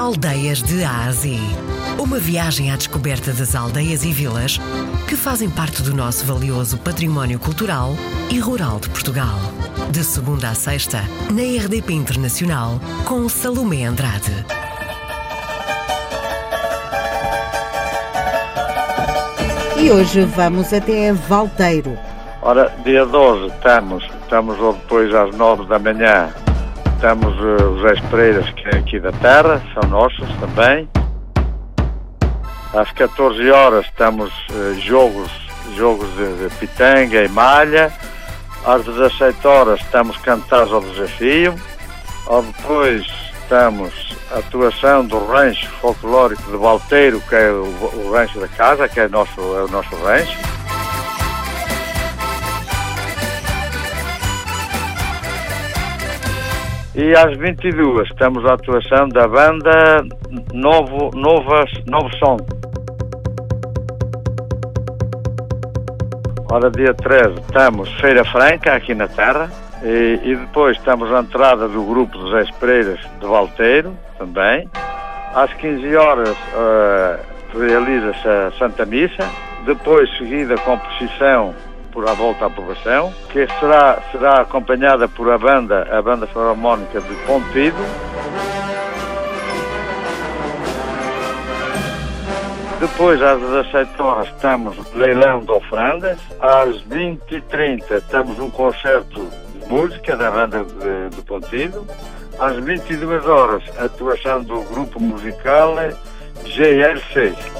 Aldeias de Ásia. Uma viagem à descoberta das aldeias e vilas que fazem parte do nosso valioso património cultural e rural de Portugal. De segunda a sexta, na RDP Internacional, com Salomé Andrade. E hoje vamos até Valteiro. Ora, dia 12 estamos, estamos ou depois às 9 da manhã, estamos uh, os ex-Pereiras, que é aqui da terra, são nossos também. Às 14 horas estamos uh, jogos, jogos de, pitanga e malha. Às 17 horas estamos cantares ao desafio. Ou depois estamos atuação do rancho folclórico de Valteiro, que é o rancho da casa, que é, nosso, é o nosso rancho. E às 22 estamos à atuação da banda Novo, Novas, Novo Som. Ora, dia 13 estamos Feira Franca, aqui na Terra. E, e depois estamos à entrada do grupo dos Zé Pereiras de Valteiro, também. Às 15 horas uh, realiza-se a Santa Missa. Depois, seguida com procissão por a volta à povoação, que será, será acompanhada por a banda, a banda filarmónica de Pontido. Depois, às 17 horas, estamos leilão de ofrendas. Às 20h30, estamos um concerto de música da banda de, de Pontido. Às 22 horas, atuação do grupo musical GR6.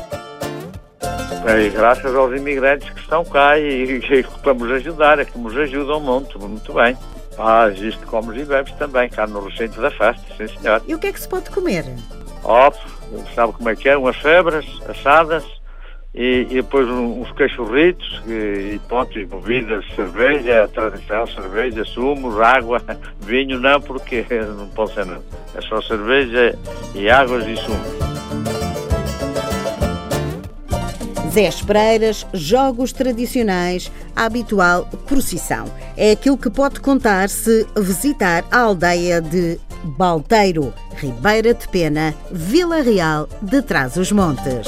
E graças aos imigrantes que estão cá e, e que vamos ajudar, é que nos ajudam muito, muito bem. Ah, existe comes e bebes também, cá no recinto da festa, sim senhor. E o que é que se pode comer? Ó, sabe como é que é? Umas febras assadas e, e depois uns cachorritos e, e pronto, e bebidas, cerveja, tradição, cerveja, sumos, água, vinho não, porque não pode ser não. É só cerveja e águas e sumos. Zé Espreiras, jogos tradicionais, a habitual procissão. É aquilo que pode contar se visitar a aldeia de Balteiro, Ribeira de Pena, Vila Real de Trás-os-Montes.